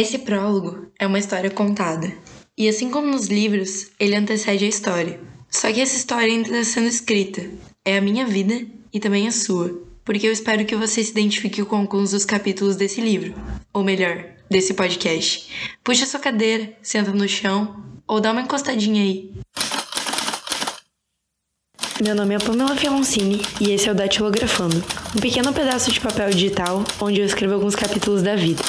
Esse prólogo é uma história contada. E assim como nos livros, ele antecede a história. Só que essa história ainda está sendo escrita. É a minha vida e também a sua. Porque eu espero que você se identifique com alguns dos capítulos desse livro. Ou melhor, desse podcast. Puxa sua cadeira, senta no chão ou dá uma encostadinha aí. Meu nome é Pamela Fialoncini e esse é o Datilografando, um pequeno pedaço de papel digital onde eu escrevo alguns capítulos da vida.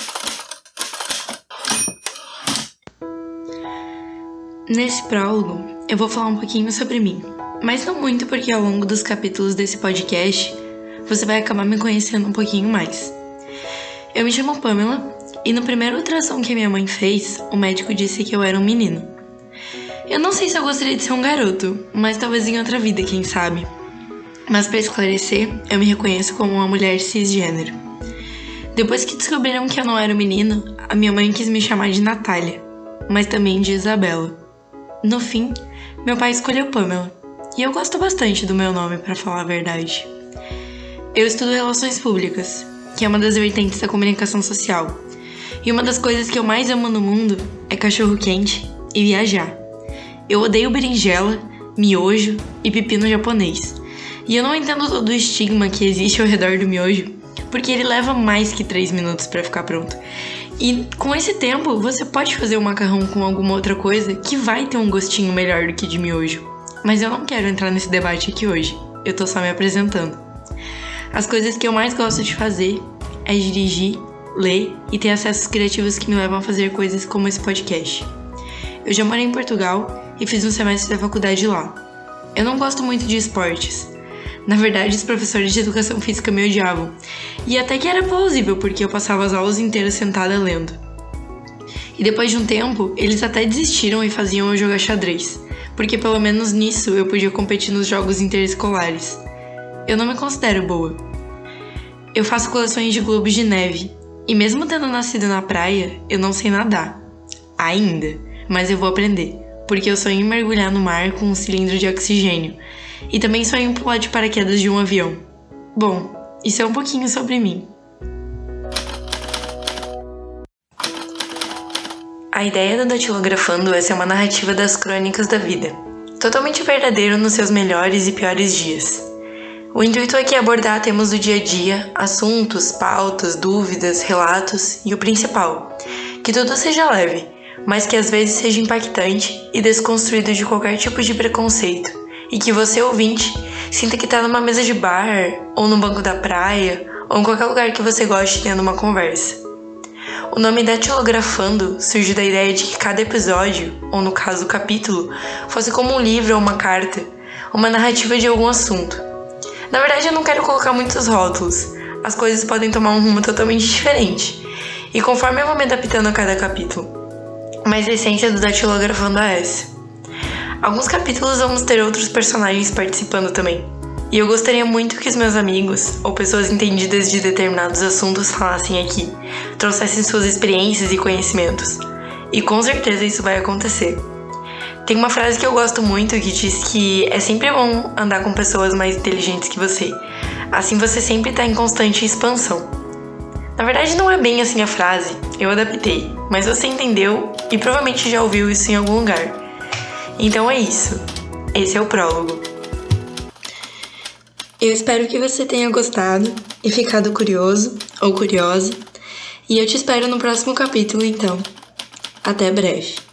Nesse prólogo, eu vou falar um pouquinho sobre mim, mas não muito porque ao longo dos capítulos desse podcast você vai acabar me conhecendo um pouquinho mais. Eu me chamo Pamela e no primeiro ultrassom que minha mãe fez, o médico disse que eu era um menino. Eu não sei se eu gostaria de ser um garoto, mas talvez em outra vida, quem sabe. Mas para esclarecer, eu me reconheço como uma mulher cisgênero. Depois que descobriram que eu não era um menino, a minha mãe quis me chamar de Natália, mas também de Isabela. No fim, meu pai escolheu Pamela, e eu gosto bastante do meu nome, para falar a verdade. Eu estudo Relações Públicas, que é uma das vertentes da comunicação social. E uma das coisas que eu mais amo no mundo é cachorro-quente e viajar. Eu odeio berinjela, miojo e pepino japonês. E eu não entendo todo o estigma que existe ao redor do miojo, porque ele leva mais que 3 minutos para ficar pronto. E com esse tempo, você pode fazer o um macarrão com alguma outra coisa que vai ter um gostinho melhor do que de miojo. Mas eu não quero entrar nesse debate aqui hoje. Eu tô só me apresentando. As coisas que eu mais gosto de fazer é dirigir, ler e ter acessos criativos que me levam a fazer coisas como esse podcast. Eu já morei em Portugal e fiz um semestre da faculdade lá. Eu não gosto muito de esportes, na verdade, os professores de educação física me odiavam. E até que era plausível, porque eu passava as aulas inteiras sentada lendo. E depois de um tempo, eles até desistiram e faziam eu jogar xadrez, porque pelo menos nisso eu podia competir nos jogos interescolares. Eu não me considero boa. Eu faço coleções de globos de neve, e mesmo tendo nascido na praia, eu não sei nadar. Ainda, mas eu vou aprender, porque eu sonho em mergulhar no mar com um cilindro de oxigênio e também sonho em pular de paraquedas de um avião. Bom, isso é um pouquinho sobre mim. A ideia do Datilografando é ser uma narrativa das crônicas da vida, totalmente verdadeiro nos seus melhores e piores dias. O intuito aqui é abordar temas do dia a dia, assuntos, pautas, dúvidas, relatos e o principal, que tudo seja leve, mas que às vezes seja impactante e desconstruído de qualquer tipo de preconceito, e que você, ouvinte, sinta que está numa mesa de bar, ou no banco da praia, ou em qualquer lugar que você goste tendo uma conversa. O nome Datilografando surgiu da ideia de que cada episódio, ou no caso capítulo, fosse como um livro ou uma carta, uma narrativa de algum assunto. Na verdade, eu não quero colocar muitos rótulos, as coisas podem tomar um rumo totalmente diferente, e conforme eu vou me adaptando a cada capítulo. Mas a essência do Datilografando é essa. Alguns capítulos vamos ter outros personagens participando também. E eu gostaria muito que os meus amigos, ou pessoas entendidas de determinados assuntos, falassem aqui, trouxessem suas experiências e conhecimentos. E com certeza isso vai acontecer. Tem uma frase que eu gosto muito que diz que é sempre bom andar com pessoas mais inteligentes que você. Assim você sempre está em constante expansão. Na verdade, não é bem assim a frase, eu adaptei, mas você entendeu e provavelmente já ouviu isso em algum lugar. Então é isso. Esse é o prólogo. Eu espero que você tenha gostado e ficado curioso ou curiosa. E eu te espero no próximo capítulo, então. Até breve.